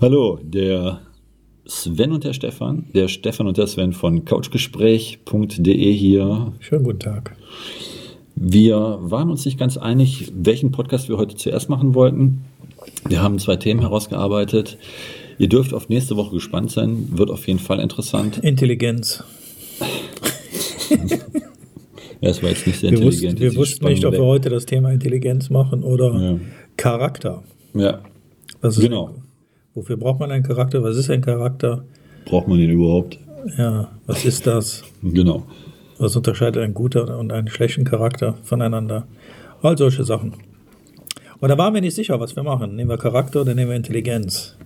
Hallo, der Sven und der Stefan, der Stefan und der Sven von couchgespräch.de hier. Schönen guten Tag. Wir waren uns nicht ganz einig, welchen Podcast wir heute zuerst machen wollten. Wir haben zwei Themen herausgearbeitet. Ihr dürft auf nächste Woche gespannt sein, wird auf jeden Fall interessant. Intelligenz. Ja, es war jetzt nicht sehr Wir intelligent. wussten, wir wussten nicht, ob wir heute das Thema Intelligenz machen oder Ja. Charakter. Ja, Was ist, genau. Wofür braucht man einen Charakter? Was ist ein Charakter? Braucht man den überhaupt? Ja, was ist das? Genau. Was unterscheidet einen guten und einen schlechten Charakter voneinander? All solche Sachen. Und da waren wir nicht sicher, was wir machen. Nehmen wir Charakter oder nehmen wir Intelligenz?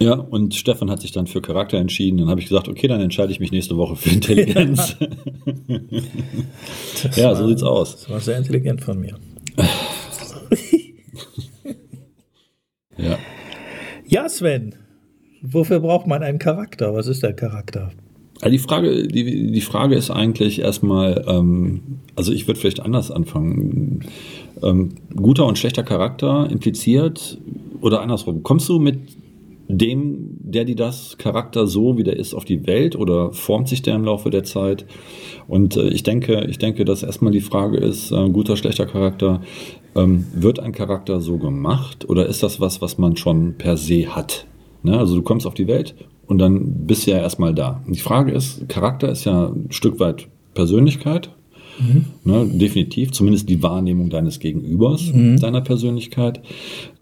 Ja, und Stefan hat sich dann für Charakter entschieden. Dann habe ich gesagt, okay, dann entscheide ich mich nächste Woche für Intelligenz. Ja, war, so sieht's aus. Das war sehr intelligent von mir. ja. Sven, wofür braucht man einen Charakter? Was ist der Charakter? Also die Frage, die, die Frage ist eigentlich erstmal, ähm, also ich würde vielleicht anders anfangen. Ähm, guter und schlechter Charakter impliziert oder andersrum. Kommst du mit dem, der die das Charakter so, wie der ist, auf die Welt oder formt sich der im Laufe der Zeit? Und äh, ich denke, ich denke, dass erstmal die Frage ist, äh, guter, schlechter Charakter, ähm, wird ein Charakter so gemacht oder ist das was, was man schon per se hat? Ne? Also du kommst auf die Welt und dann bist du ja erstmal da. Die Frage ist, Charakter ist ja ein Stück weit Persönlichkeit, ne? definitiv, zumindest die Wahrnehmung deines Gegenübers, deiner Persönlichkeit.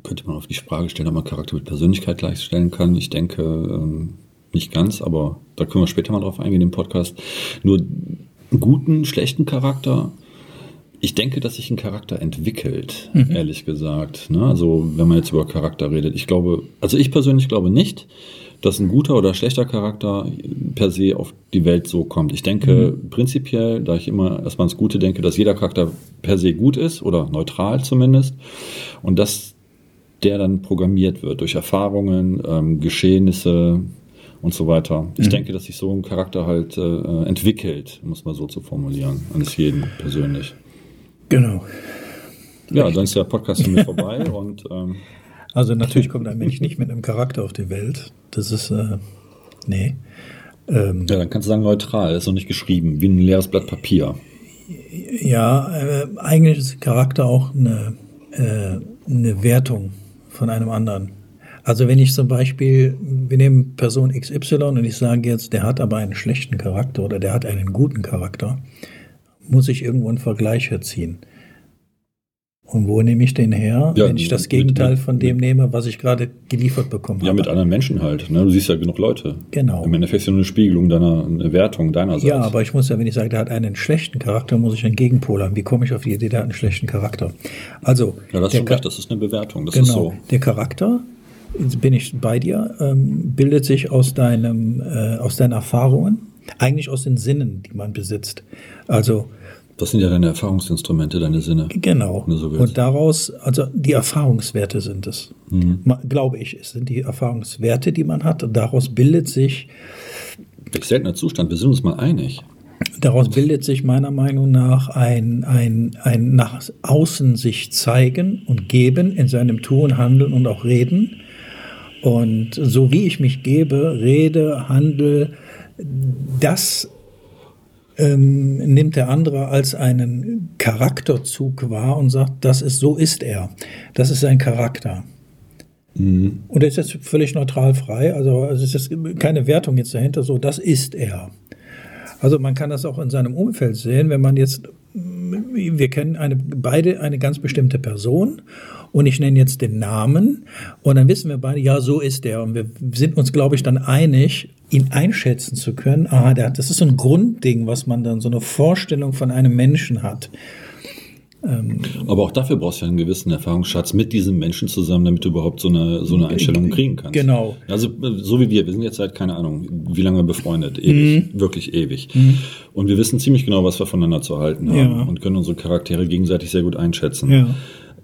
Könnte man auf die Frage stellen, ob man Charakter mit Persönlichkeit gleichstellen kann. Ich denke, ähm, nicht ganz, aber da können wir später mal drauf eingehen im Podcast. Nur guten, schlechten Charakter ich denke, dass sich ein Charakter entwickelt, ehrlich gesagt. Ne? Also, wenn man jetzt über Charakter redet. Ich glaube, also ich persönlich glaube nicht, dass ein guter oder schlechter Charakter per se auf die Welt so kommt. Ich denke prinzipiell, da ich immer erstmal ans Gute denke, dass jeder Charakter per se gut ist oder neutral zumindest und dass der dann programmiert wird durch Erfahrungen, ähm, Geschehnisse und so weiter. Ich denke, dass sich so ein Charakter halt äh, entwickelt, es mal so zu formulieren, eines jeden persönlich. Genau. Ja, dann ist der Podcast schon mit vorbei und ähm, Also natürlich kommt ein Mensch nicht mit einem Charakter auf die Welt. Das ist, äh, nee. Ähm, ja, dann kannst du sagen neutral, ist noch nicht geschrieben, wie ein leeres Blatt Papier. ja, äh, eigentlich ist Charakter auch eine, äh, eine Wertung von einem anderen. Also wenn ich zum Beispiel, wir nehmen Person XY und ich sage jetzt, der hat aber einen schlechten Charakter oder der hat einen guten Charakter, muss ich irgendwo einen Vergleich herziehen. Und wo nehme ich den her, Ja, wenn ich das mit- Gegenteil mit- von dem nehme, was ich gerade geliefert bekommen Ja, habe? mit anderen Menschen halt. Ne? Du siehst ja genug Leute. Genau. Im Endeffekt ist ja nur eine Spiegelung deiner, eine Wertung deinerseits. Ja, aber ich muss ja, wenn ich sage, der hat einen schlechten Charakter, muss ich einen Gegenpol haben. Wie komme ich auf die Idee, der hat einen schlechten Charakter? Also, ja, das ist schon recht, das ist eine Bewertung. Das ist genau, so. der Charakter, jetzt bin ich bei dir, ähm, bildet sich aus deinem, äh, aus deinen Erfahrungen, eigentlich aus den Sinnen, die man besitzt. Also, Das sind ja deine Erfahrungsinstrumente, deine Sinne. genau. So. Und daraus, also die Erfahrungswerte sind es. Mhm. Glaube ich, es sind die Erfahrungswerte, die man hat. Und daraus bildet sich Welch seltener Zustand, wir sind uns mal einig. Daraus bildet sich meiner Meinung nach ein, ein, ein nach außen sich zeigen und geben in seinem Tun, Handeln und auch Reden. Und so wie ich mich gebe, rede, handle, das ähm, nimmt der andere als einen Charakterzug wahr und sagt, das ist, so ist er. Das ist sein Charakter. Und er ist jetzt völlig neutral frei, also, also es ist keine Wertung jetzt dahinter, so, das ist er. Also man kann das auch in seinem Umfeld sehen, wenn man jetzt, wir kennen eine, beide eine ganz bestimmte Person und ich nenne jetzt den Namen und dann wissen wir beide, ja, so ist er und wir sind uns, glaube ich, dann einig, ihn einschätzen zu können. Der, hat- das ist so ein Grundding, was man dann, so eine Vorstellung von einem Menschen hat. Aber auch dafür brauchst du ja einen gewissen Erfahrungsschatz mit diesem Menschen zusammen, damit du überhaupt so eine, so eine Einstellung kriegen kannst. Genau. Also so wie wir, wir sind jetzt seit, keine Ahnung, wie lange befreundet, ewig, Mhm. wirklich ewig. Und wir wissen ziemlich genau, was wir voneinander zu halten haben Ja. und können unsere Charaktere gegenseitig sehr gut einschätzen. Ja.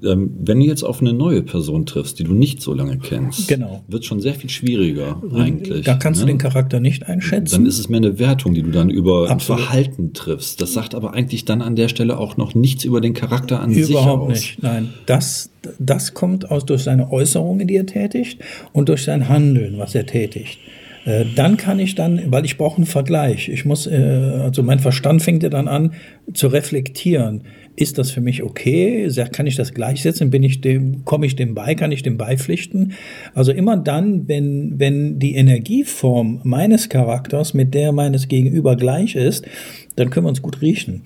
Ähm, wenn du jetzt auf eine neue Person triffst, die du nicht so lange kennst, Genau. wird schon sehr viel schwieriger eigentlich. Da kannst du ne? den Charakter nicht einschätzen. Dann ist es mehr eine Wertung, die du dann über Absolut. Verhalten triffst. Das sagt aber eigentlich dann an der Stelle auch noch nichts über den Charakter an sich Überhaupt aus. nicht. Nein, das, das kommt aus durch seine Äußerungen, die er tätigt und durch sein Handeln, was er tätigt. Äh, Dann kann ich dann, weil ich brauche einen Vergleich. Ich muss, äh, also mein Verstand fängt ja dann an zu reflektieren. Ist das für mich okay? Kann ich das gleichsetzen? Bin ich dem, komme ich dem bei? Kann ich dem beipflichten? Also immer dann, wenn, wenn die Energieform meines Charakters mit der meines Gegenüber gleich ist, dann können wir uns gut riechen.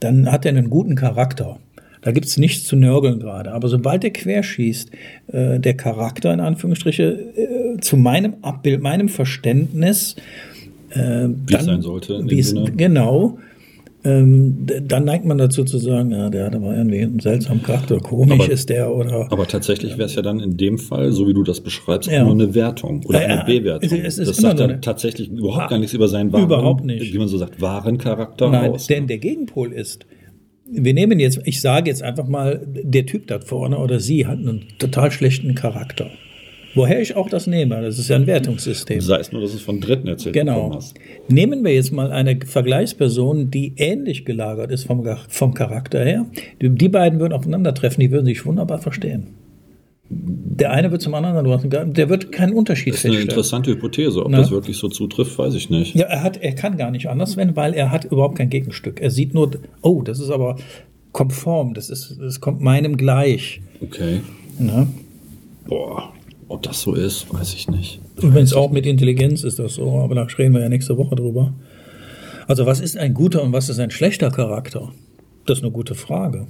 Dann hat er einen guten Charakter. Da gibt's nichts zu nörgeln gerade. Aber sobald der querschießt, äh, der Charakter in Anführungsstriche äh, zu meinem Abbild, meinem Verständnis, äh, Wie es sein sollte, wie es- genau, ähm, dann neigt man dazu zu sagen, ja, der hat aber irgendwie einen seltsamen Charakter, komisch Aber- ist der oder Aber tatsächlich wäre es ja dann in dem Fall, so wie du das beschreibst, Ja. nur eine Wertung oder Ja, eine Bewertung. es ist das sagt dann tatsächlich überhaupt gar nichts über seinen wahren, Überhaupt nicht. wie man so sagt, wahren Charakter Nein, aus. denn der Gegenpol ist, wir nehmen jetzt, ich sage jetzt einfach mal, der Typ da vorne oder sie hat einen total schlechten Charakter. Woher ich auch das nehme, das ist ja ein Wertungssystem. Sei es nur, dass es von Dritten erzählt Genau. hast. Nehmen wir jetzt mal eine Vergleichsperson, die ähnlich gelagert ist vom, vom Charakter her. Die beiden würden aufeinandertreffen, die würden sich wunderbar verstehen. Der eine wird zum anderen, du hast der wird keinen Unterschied Das ist eine interessante Hypothese. Ob Ne? das wirklich so zutrifft, weiß ich nicht. Ja, er hat, er kann gar nicht anders werden, weil er hat überhaupt kein Gegenstück. Er sieht nur, oh, das ist aber konform, das ist, das kommt meinem gleich. Okay. Ne? Boah, ob das so ist, weiß ich nicht. Übrigens auch mit Intelligenz ist das so, aber da reden wir ja nächste Woche drüber. Also was ist ein guter und was ist ein schlechter Charakter? Das ist eine gute Frage.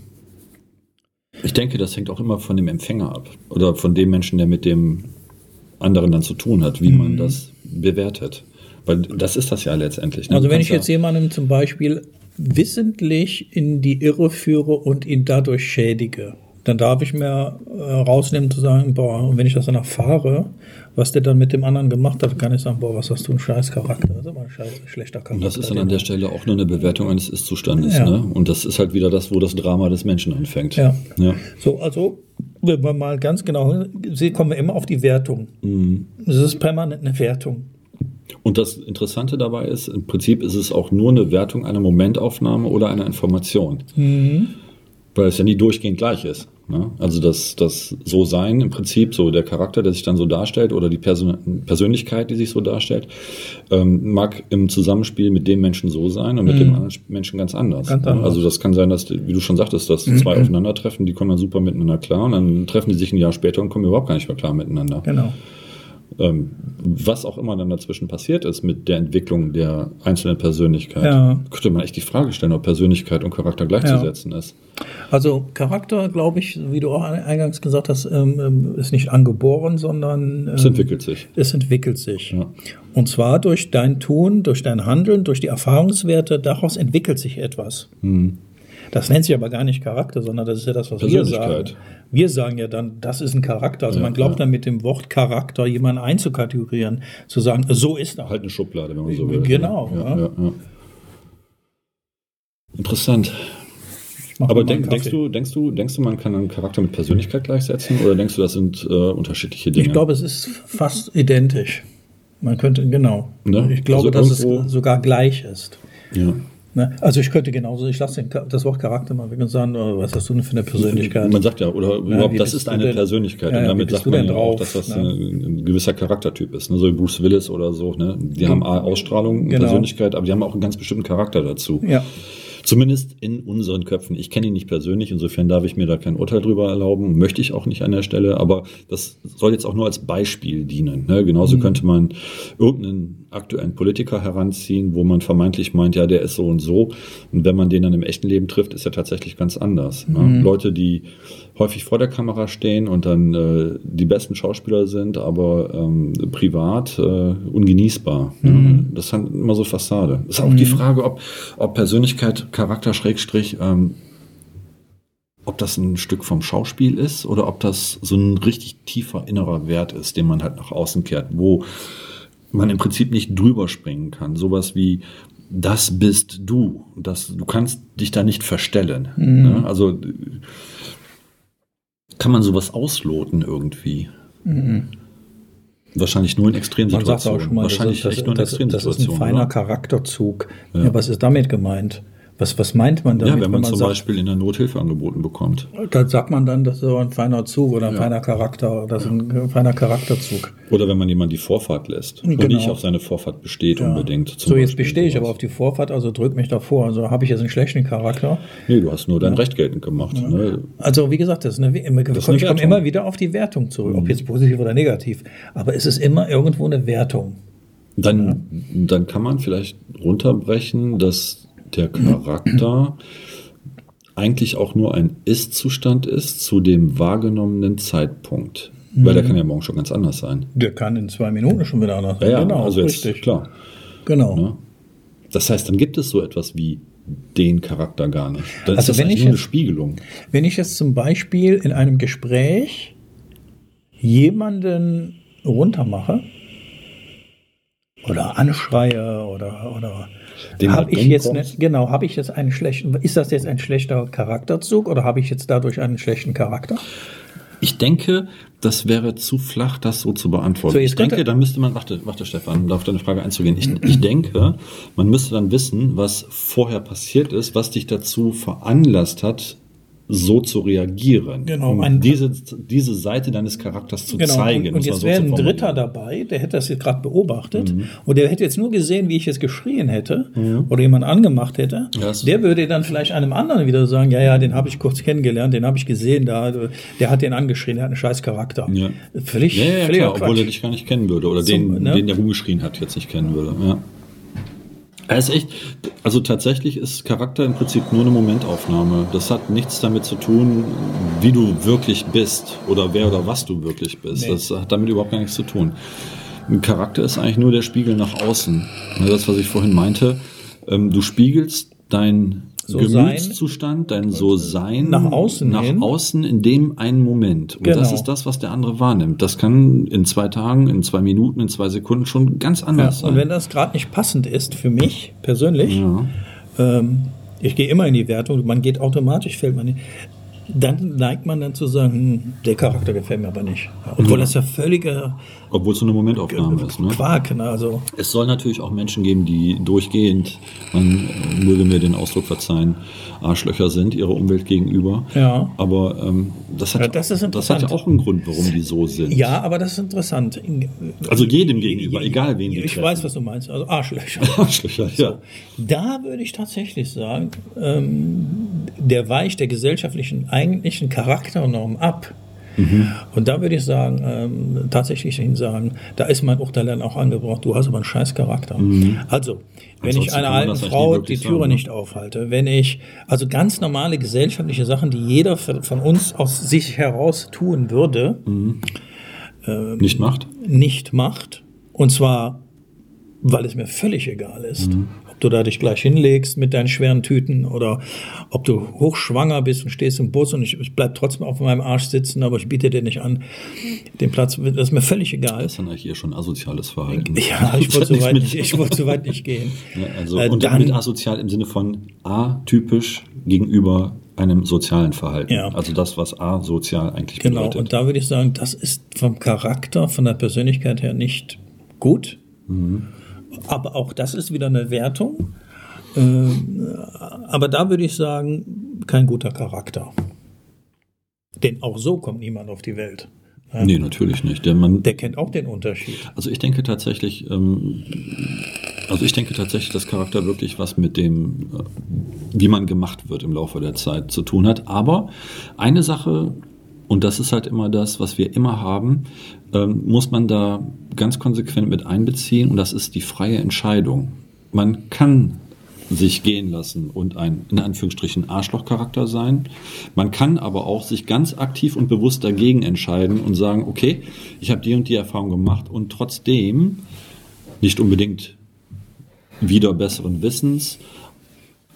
Ich denke, das hängt auch immer von dem Empfänger ab. Oder von dem Menschen, der mit dem anderen dann zu tun hat, wie Mhm. man das bewertet. Weil das ist das ja letztendlich. ne? Also wenn ich jetzt jemanden zum Beispiel wissentlich in die Irre führe und ihn dadurch schädige, dann darf ich mir äh, rausnehmen zu sagen, boah, und wenn ich das dann erfahre, was der dann mit dem anderen gemacht hat, kann ich sagen, boah, was hast du einen scheiß Charakter. Das ist aber ein scheiß, schlechter Charakter. Und das ist dann an der Stelle auch nur eine Bewertung eines Ist-Zustandes. Ja. Ne? Und das ist halt wieder das, wo das Drama des Menschen anfängt. Ja. ja. So, also, wenn wir mal ganz genau sehen, kommen wir immer auf die Wertung. Mhm. Es ist permanent eine Wertung. Und das Interessante dabei ist, im Prinzip ist es auch nur eine Wertung einer Momentaufnahme oder einer Information. Mhm. Weil es ja nie durchgehend gleich ist. Ne? Also das, das So-Sein im Prinzip, so der Charakter, der sich dann so darstellt oder die Person Persönlichkeit, die sich so darstellt, ähm, mag im Zusammenspiel mit dem Menschen so sein und mit dem anderen Menschen ganz anders. Mhm. Ganz ne? anders. Mhm. Also das kann sein, dass, wie du schon sagtest, dass zwei aufeinandertreffen, die kommen dann super miteinander klar und dann treffen die sich ein Jahr später und kommen überhaupt gar nicht mehr klar miteinander. Genau. Ähm, was auch immer dann dazwischen passiert ist mit der Entwicklung der einzelnen Persönlichkeit, Ja. könnte man echt die Frage stellen, ob Persönlichkeit und Charakter gleichzusetzen ist. Also Charakter, glaube ich, wie du auch eingangs gesagt hast, ähm, ähm, ist nicht angeboren, sondern ähm, Es entwickelt sich. es entwickelt sich. Ja. Und zwar durch dein Tun, durch dein Handeln, durch die Erfahrungswerte, daraus entwickelt sich etwas. Hm. Das nennt sich aber gar nicht Charakter, sondern das ist ja das, was wir sagen. Wir sagen ja dann, das ist ein Charakter. Also Ja, man glaubt ja. dann mit dem Wort Charakter jemanden einzukategorieren, zu sagen, so ist er. Halt eine Schublade, wenn man so will. Genau, Ja. Interessant. Aber denk, denkst, du, denkst, du, denkst du, man kann einen Charakter mit Persönlichkeit gleichsetzen oder denkst du, das sind äh, unterschiedliche Dinge? Ich glaube, es ist fast identisch. Man könnte, genau. Ne? Ich glaube, Also dass es sogar gleich ist. ja. Ne? Also ich könnte genauso, ich lasse das Wort Charakter mal weg und sagen, oh, was hast du denn für eine Persönlichkeit? Man sagt ja, oder überhaupt, das ist eine denn? Persönlichkeit. Ja, und damit sagt man ja auch, drauf? dass das Ne? ein, ein gewisser Charaktertyp ist. Ne? So wie Bruce Willis oder so. Ne? Die haben A, Ausstrahlung, Genau. Persönlichkeit, aber die haben auch einen ganz bestimmten Charakter dazu. Ja. Zumindest in unseren Köpfen. Ich kenne ihn nicht persönlich, insofern darf ich mir da kein Urteil drüber erlauben, möchte ich auch nicht an der Stelle, aber das soll jetzt auch nur als Beispiel dienen. Ne? Genauso Mhm. könnte man irgendeinen aktuellen Politiker heranziehen, wo man vermeintlich meint, ja, der ist so und so. Und wenn man den dann im echten Leben trifft, ist er tatsächlich ganz anders. Mhm. Ne? Leute, die häufig vor der Kamera stehen und dann äh, die besten Schauspieler sind, aber ähm, privat äh, ungenießbar. Mhm. Ne? Das halt immer so Fassade. Ist auch die Frage, ob, ob Persönlichkeit, Charakter, Schrägstrich, ähm, ob das ein Stück vom Schauspiel ist oder ob das so ein richtig tiefer innerer Wert ist, den man halt nach außen kehrt, wo man im Prinzip nicht drüber springen kann. Sowas wie, das bist du. Das, du kannst dich da nicht verstellen. Ne? Also Kann man sowas ausloten irgendwie? Wahrscheinlich nur in Man Extremsituationen. sagt auch schon mal, Wahrscheinlich das, ist- echt nur in das, das, das ist ein feiner oder? Charakterzug. Ja. was ist damit gemeint? Was, was meint man damit, Ja, wenn man zum sagt, Beispiel in der Nothilfe angeboten bekommt. da sagt man dann, das ist so ein feiner Zug oder ein feiner Charakter, das ist ein feiner Charakterzug. Oder wenn man jemand die Vorfahrt lässt und Genau. nicht auf seine Vorfahrt besteht unbedingt. zum So, jetzt Beispiel bestehe ich aber auf die Vorfahrt, also drück mich davor. Also habe ich jetzt einen schlechten Charakter. Nee, du hast nur dein Recht geltend gemacht. Ne? Also wie gesagt, das ist eine, immer, ist eine ich komme immer wieder auf die Wertung zurück, ob jetzt positiv oder negativ. Aber es ist immer irgendwo eine Wertung. Dann, dann kann man vielleicht runterbrechen, dass der Charakter eigentlich auch nur ein Ist-Zustand ist zu dem wahrgenommenen Zeitpunkt. Weil der kann ja morgen schon ganz anders sein. Der kann in zwei Minuten schon wieder anders Ja, ja Genau, also jetzt, richtig. klar. Genau. Ne? Das heißt, dann gibt es so etwas wie den Charakter gar nicht. Dann Also ist das wenn ich nur eine jetzt- Spiegelung. Wenn ich jetzt zum Beispiel in einem Gespräch jemanden runtermache oder anschreie oder oder habe ich jetzt ne, genau habe ich jetzt einen schlechten ist das jetzt ein schlechter Charakterzug oder habe ich jetzt dadurch einen schlechten Charakter? Ich denke, das wäre zu flach, das so zu beantworten. So, ich denke, dann müsste man, warte, warte Stefan, um auf deine Frage einzugehen. Ich, ich denke, man müsste dann wissen, was vorher passiert ist, was dich dazu veranlasst hat, so zu reagieren. Genau, Um diese, diese Seite deines Charakters zu Genau. zeigen. und, und jetzt wäre ein. Dritter dabei, der hätte das jetzt gerade beobachtet Mhm. und der hätte jetzt nur gesehen, wie ich jetzt geschrien hätte oder jemand angemacht hätte. Ja, das- der würde dann vielleicht einem anderen wieder sagen, ja, ja, den habe ich kurz kennengelernt, den habe ich gesehen, da, der hat den angeschrien, der hat einen scheiß Charakter. Ja. Völlig, Ja, ja, völliger klar, obwohl er dich gar nicht kennen würde oder Zum- den, ne? den der rumgeschrien hat, jetzt nicht kennen würde. Ja. Er ist echt, also tatsächlich ist Charakter im Prinzip nur eine Momentaufnahme. Das hat nichts damit zu tun, wie du wirklich bist oder wer oder was du wirklich bist. Nee. Das hat damit überhaupt gar nichts zu tun. Ein Charakter ist eigentlich nur der Spiegel nach außen. Das, was ich vorhin meinte, ähm, du spiegelst dein So sein. Gemütszustand, dein So-Sein Nach außen nach hin. außen in dem einen Moment. Und das Genau. ist das, was der andere wahrnimmt. Das kann in zwei Tagen, in zwei Minuten, in zwei Sekunden schon ganz Ja, anders und sein. wenn das gerade nicht passend ist für mich persönlich, ja. ähm, ich gehe immer in die Wertung, man geht automatisch, fällt man nicht. Dann neigt man dann zu sagen, hm, der Charakter gefällt mir aber nicht. Obwohl das ja völliger Obwohl es so eine Momentaufnahme ist. Ne? Quark, ne? also Es soll natürlich auch Menschen geben, die durchgehend, man äh, möge mir den Ausdruck verzeihen, Arschlöcher sind ihrer Umwelt gegenüber. Ja. Aber ähm, das, hat, Ja, das ist das hat ja auch einen Grund, warum die so sind. Ja, aber das ist interessant. Also jedem gegenüber, egal wen die Ich treffen. weiß, was du meinst. Also Arschlöcher. Arschlöcher, ja. Da würde ich tatsächlich sagen, ähm, der weicht der gesellschaftlichen eigentlichen Charakternorm ab. Mhm. Und da würde ich sagen, ähm, tatsächlich hin sagen, da ist mein Urteil dann auch angebracht, du hast aber einen scheiß Charakter. Also, wenn Mhm. Ansonsten ich einer alten Frau die Türe sagen, ne? nicht aufhalte, wenn ich, also ganz normale gesellschaftliche Sachen, die jeder von von uns aus sich heraus tun würde, Nicht macht? nicht macht. Und zwar, weil es mir völlig egal ist. Ob du da dich gleich hinlegst mit deinen schweren Tüten oder ob du hochschwanger bist und stehst im Bus und ich, ich bleib trotzdem auf meinem Arsch sitzen, aber ich biete dir nicht an, den Platz, das ist mir völlig egal. Das ist dann eigentlich eher schon asoziales Verhalten. Ja, ich wollte so weit nicht, ich wollte so weit nicht gehen. Ja, also, Äh, und dann- mit asozial im Sinne von atypisch gegenüber einem sozialen Verhalten. Ja. Also das, was asozial eigentlich Genau, bedeutet. und da würde ich sagen, das ist vom Charakter, von der Persönlichkeit her nicht gut. Aber auch das ist wieder eine Wertung. Ähm, aber da würde ich sagen, kein guter Charakter. Denn auch so kommt niemand auf die Welt. nee, natürlich nicht. Der man, Der kennt auch den Unterschied. also ich denke tatsächlich, ähm, also ich denke tatsächlich, dass Charakter wirklich was mit dem, äh, wie man gemacht wird im Laufe der Zeit zu tun hat. Aber eine Sache, und das ist halt immer das, was wir immer haben, ähm, muss man da ganz konsequent mit einbeziehen, und das ist die freie Entscheidung. Man kann sich gehen lassen und ein, in Anführungsstrichen, Arschlochcharakter sein. Man kann aber auch sich ganz aktiv und bewusst dagegen entscheiden und sagen, okay, ich habe die und die Erfahrung gemacht und trotzdem nicht unbedingt wieder besseren Wissens,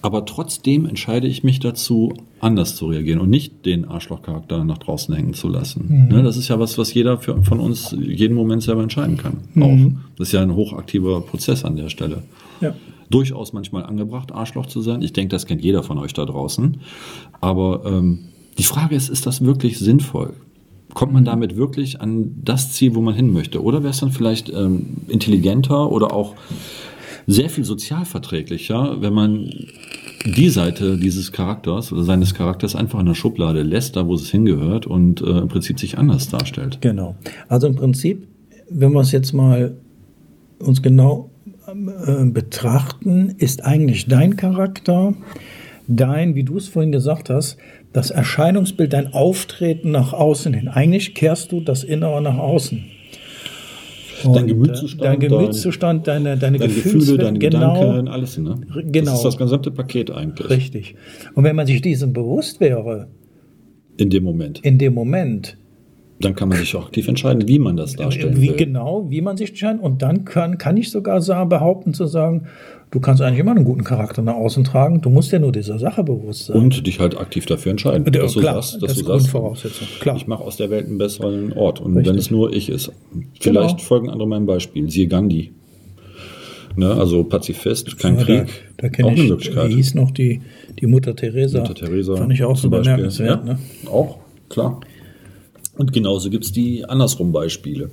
aber trotzdem entscheide ich mich dazu, anders zu reagieren und nicht den Arschlochcharakter nach draußen hängen zu lassen. Ne, das ist ja was, was jeder für, von uns jeden Moment selber entscheiden kann. Auch. Das ist ja ein hochaktiver Prozess an der Stelle. Ja. Durchaus manchmal angebracht, Arschloch zu sein. Ich denke, das kennt jeder von euch da draußen. Aber ähm, die Frage ist, ist das wirklich sinnvoll? Kommt man damit wirklich an das Ziel, wo man hin möchte? Oder wäre es dann vielleicht ähm, intelligenter oder auch sehr viel sozialverträglicher, wenn man die Seite dieses Charakters oder seines Charakters einfach in der Schublade lässt, da wo es hingehört und äh, im Prinzip sich anders darstellt. Genau. Also im Prinzip, wenn wir es jetzt mal uns genau äh, betrachten, ist eigentlich dein Charakter, dein, wie du es vorhin gesagt hast, das Erscheinungsbild, dein Auftreten nach außen hin. Eigentlich kehrst du das Innere nach außen. Und dein Gemütszustand, dein Gemütszustand, deine, deine, deine Gefühls Gefühle, deine genau, Gedanken, alles. Ne? Genau. Das ist das gesamte Paket eigentlich. Richtig. Und wenn man sich diesem bewusst wäre, In dem Moment. in dem Moment, Dann kann man sich auch aktiv entscheiden, wie man das darstellen wie will. genau, wie man sich entscheidet. Und dann kann, kann ich sogar sagen, behaupten zu sagen, du kannst eigentlich immer einen guten Charakter nach außen tragen. Du musst ja nur dieser Sache bewusst sein. Und dich halt aktiv dafür entscheiden. Ja, dass du klar, sagst, dass das du ist sagst, Grundvoraussetzung. Klar. ich mache aus der Welt einen besseren Ort. Und Richtig. wenn es nur ich ist. Vielleicht Genau. folgen andere meinem Beispiel. Siehe Gandhi. Ne, also Pazifist, kein Ja, Krieg. Da, da kenne auch ich, eine Möglichkeit. wie hieß noch die, die Mutter Teresa. Mutter Teresa. Fand ich auch so zum Beispiel. bemerkenswert. Ja, Ne? Auch, klar. Und genauso gibt es die andersrum Beispiele,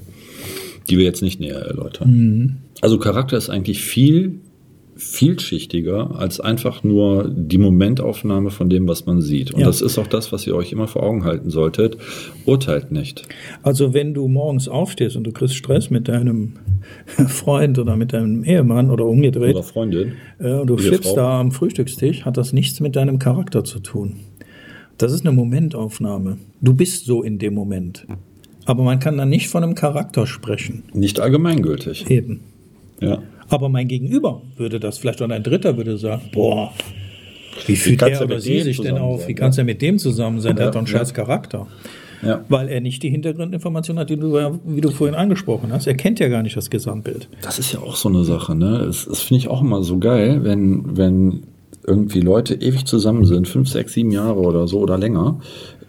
die wir jetzt nicht näher erläutern. Mhm. Also Charakter ist eigentlich viel vielschichtiger als einfach nur die Momentaufnahme von dem, was man sieht. Und Ja. das ist auch das, was ihr euch immer vor Augen halten solltet. Urteilt nicht. Also wenn du morgens aufstehst und du kriegst Stress mit deinem Freund oder mit deinem Ehemann oder umgedreht Oder Freundin. äh, und du sitzt da am Frühstückstisch, hat das nichts mit deinem Charakter zu tun. Das ist eine Momentaufnahme. Du bist so in dem Moment. Aber man kann dann nicht von einem Charakter sprechen. Nicht allgemeingültig. Eben. Ja. Aber mein Gegenüber würde das vielleicht oder ein Dritter würde sagen, boah, wie fühlt er oder sie sich denn auf? sein, Wie ja? kannst du mit dem zusammen sein? Der Ja, hat doch einen ja. scheiß Charakter. ja. Weil er nicht die Hintergrundinformation hat, die du, ja- wie du vorhin angesprochen hast. Er kennt ja gar nicht das Gesamtbild. Das ist ja auch so eine Sache, ne? Das, das finde ich auch immer so geil, wenn, wenn irgendwie Leute ewig zusammen sind, fünf, sechs, sieben Jahre oder so oder länger,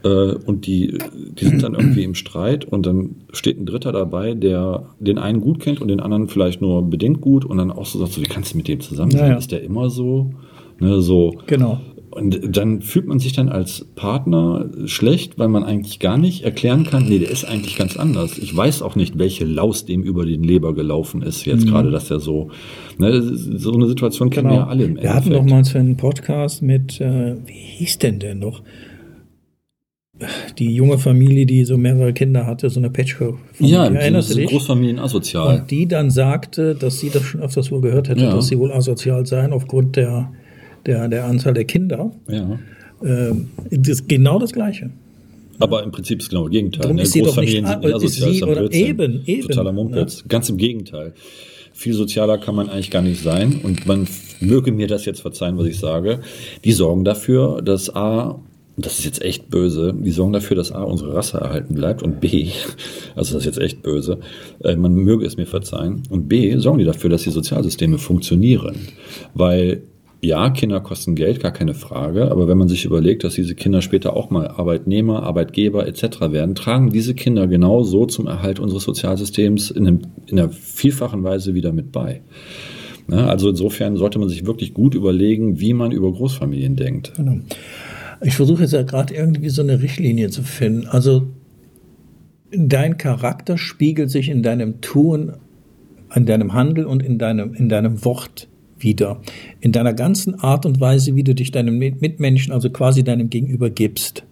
äh, und die, die sind dann irgendwie im Streit und dann steht ein Dritter dabei, der den einen gut kennt und den anderen vielleicht nur bedingt gut und dann auch so sagt, so, wie kannst du mit dem zusammen sein? Ja, ja. Ist der immer so? Ne, so. Genau. Und dann fühlt man sich dann als Partner schlecht, weil man eigentlich gar nicht erklären kann, nee, der ist eigentlich ganz anders. Ich weiß auch nicht, welche Laus dem über den Leber gelaufen ist jetzt gerade, dass er so, ne, so eine Situation kennen wir ja alle im Genau. Wir hatten doch mal einen Podcast mit, äh, wie hieß denn der noch? Die junge Familie, die so mehrere Kinder hatte, so eine Patchwork-Familie. Ja, Erinnerst du dich? Großfamilien asozial. Und die dann sagte, dass sie das schon öfters wohl gehört hätte, Ja. dass sie wohl asozial seien aufgrund der, der, der Anzahl der Kinder. Ja. Ähm, das ist genau das Gleiche. Aber im Prinzip ist genau das Gegenteil. Darum Ne? ist Großfamilien sind asozial, sie ist oder eben, eben, Totaler Mumpitz. Ganz im Gegenteil. Viel sozialer kann man eigentlich gar nicht sein. Und man möge mir das jetzt verzeihen, was ich sage. Die sorgen dafür, dass A, und das ist jetzt echt böse, die sorgen dafür, dass A, unsere Rasse erhalten bleibt und B, also das ist jetzt echt böse, äh, man möge es mir verzeihen, und B, sorgen die dafür, dass die Sozialsysteme funktionieren. Weil ja, Kinder kosten Geld, gar keine Frage. Aber wenn man sich überlegt, dass diese Kinder später auch mal Arbeitnehmer, Arbeitgeber etc. werden, tragen diese Kinder genau so zum Erhalt unseres Sozialsystems in, einem, in einer vielfachen Weise wieder mit bei. Ne, also insofern sollte man sich wirklich gut überlegen, wie man über Großfamilien denkt. Genau. Ich versuche jetzt ja gerade irgendwie so eine Richtlinie zu finden. Also dein Charakter spiegelt sich in deinem Tun, in deinem Handel und in deinem, in deinem Wort wieder. In deiner ganzen Art und Weise, wie du dich deinem Mit- Mitmenschen, also quasi deinem Gegenüber gibst.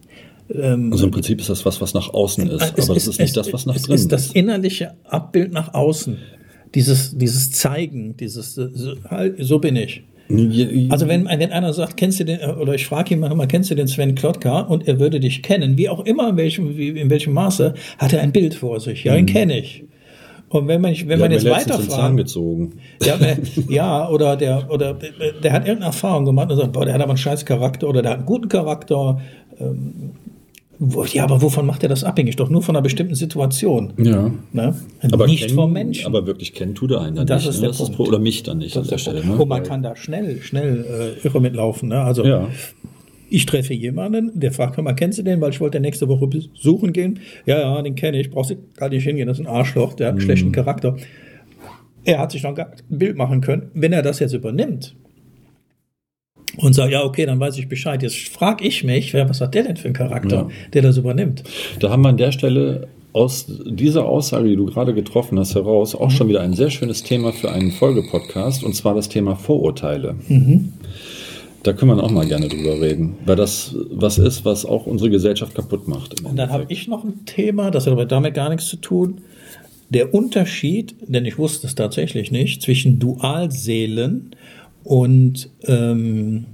Also im Prinzip ist das was, was nach außen ist, Es aber das ist nicht das, was nach es drinnen ist. das ist. innerliche Abbild nach außen. Dieses, dieses Zeigen, dieses, so, halt, so bin ich. Also wenn, wenn einer sagt, kennst du den, oder ich frage ihn manchmal, kennst du den Sven Klotka und er würde dich kennen, wie auch immer, in welchem, in welchem Maße, hat er ein Bild vor sich. Ja, ihn kenne ich. Und wenn man, wenn man jetzt weiterfragt, ja, wenn- ja, oder der, oder der hat irgendeine Erfahrung gemacht und sagt, boah, der hat aber einen scheiß Charakter oder der hat einen guten Charakter. Ähm, wo, ja, aber wovon macht er das abhängig? Doch nur von einer bestimmten Situation. Ja. Ne? Aber nicht kennen, vom Menschen. Aber wirklich kennen tut er einen dann Das nicht. ist ne? der das ist, Punkt. oder mich dann nicht an der Stelle. Ne? Und man kann da schnell, schnell äh, irre mitlaufen. Ne? Also Ja. Ich treffe jemanden, der fragt mal, kennst du den? Weil ich wollte nächste Woche besuchen gehen. Ja, ja, den kenne ich. Brauchst du gar nicht hingehen. Das ist ein Arschloch, der hat Mhm. einen schlechten Charakter. Er hat sich noch gar ein Bild machen können. Wenn er das jetzt übernimmt, und sage, ja, okay, dann weiß ich Bescheid. Jetzt frage ich mich, wer, was hat der denn für einen Charakter, Ja. der das übernimmt? Da haben wir an der Stelle aus dieser Aussage, die du gerade getroffen hast, heraus auch schon wieder ein sehr schönes Thema für einen Folgepodcast, und zwar das Thema Vorurteile. Da können wir auch mal gerne drüber reden, weil das was ist, was auch unsere Gesellschaft kaputt macht. Und dann habe ich noch ein Thema, das hat aber damit gar nichts zu tun. Der Unterschied, denn ich wusste es tatsächlich nicht, zwischen Dualseelen und, ähm,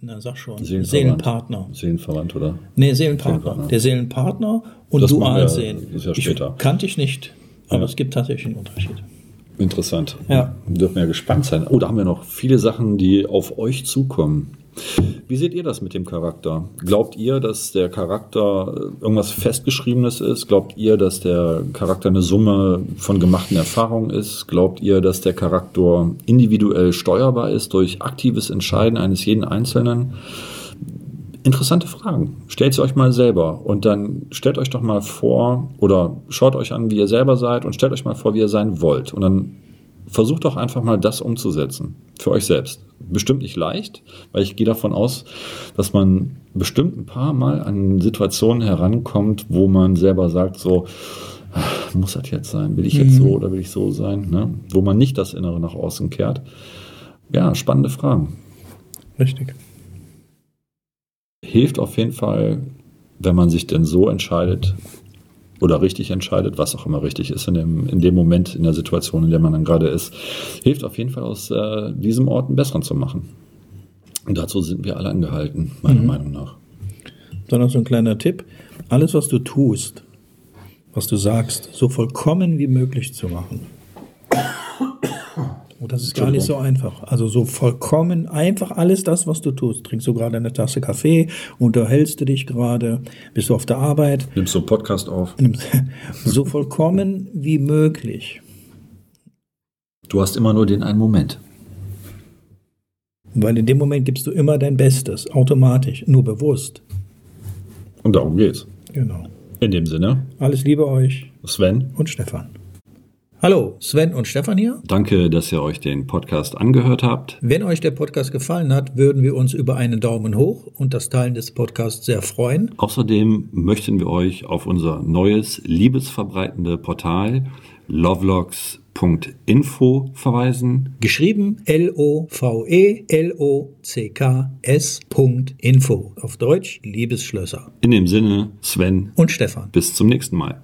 na sag schon, Seelenverwandt. Seelenpartner. Seelenverwandt, oder? Nee, Seelenpartner. Seelenpartner. Der Seelenpartner und Das machen wir- Dualseelen. das ist ja später. Ich, kannte ich nicht, aber Ja. es gibt tatsächlich einen Unterschied. Interessant. Ja. Dürfen wir gespannt sein. Oh, da haben wir noch viele Sachen, die auf euch zukommen. Wie seht ihr das mit dem Charakter? Glaubt ihr, dass der Charakter äh, irgendwas Festgeschriebenes ist? Glaubt ihr, dass der Charakter eine Summe von gemachten Erfahrungen ist? Glaubt ihr, dass der Charakter individuell steuerbar ist durch aktives Entscheiden eines jeden Einzelnen? Interessante Fragen. Stellt sie euch mal selber und dann stellt euch doch mal vor oder schaut euch an, wie ihr selber seid und stellt euch mal vor, wie ihr sein wollt. Und dann versucht doch einfach mal das umzusetzen. Für euch selbst. Bestimmt nicht leicht, weil ich gehe davon aus, dass man bestimmt ein paar Mal an Situationen herankommt, wo man selber sagt, so, "Ah, muss das jetzt sein? Will ich jetzt so oder will ich so sein? Ne? Wo man nicht das Innere nach außen kehrt. Ja, spannende Fragen Richtig. Hilft auf jeden Fall, wenn man sich denn so entscheidet oder richtig entscheidet, was auch immer richtig ist in dem, in dem Moment, in der Situation, in der man dann gerade ist, hilft auf jeden Fall aus äh, diesem Ort einen besseren zu machen. Und dazu sind wir alle angehalten, meiner Meinung nach. Dann noch so ein kleiner Tipp. Alles, was du tust, was du sagst, so vollkommen wie möglich zu machen. Und das ist gar nicht so einfach. Also so vollkommen einfach alles das, was du tust. Trinkst du gerade eine Tasse Kaffee, unterhältst du dich gerade, bist du auf der Arbeit, Nimmst du einen Podcast auf? so vollkommen wie möglich. Du hast immer nur den einen Moment. Weil in dem Moment gibst du immer dein Bestes, automatisch, nur bewusst. Und darum geht's. Genau. In dem Sinne, Alles Liebe euch Sven, und Stefan. Hallo, Sven und Stefan hier. danke, dass ihr euch den Podcast angehört habt. Wenn euch der Podcast gefallen hat, würden wir uns über einen Daumen hoch und das Teilen des Podcasts sehr freuen. Außerdem möchten wir euch auf unser neues liebesverbreitende Portal lovelogs.info verweisen. Geschrieben L-O-V-E-L-O-C-K-S.info. Auf Deutsch Liebesschlösser. In dem Sinne, Sven, Und Stefan. bis zum nächsten Mal.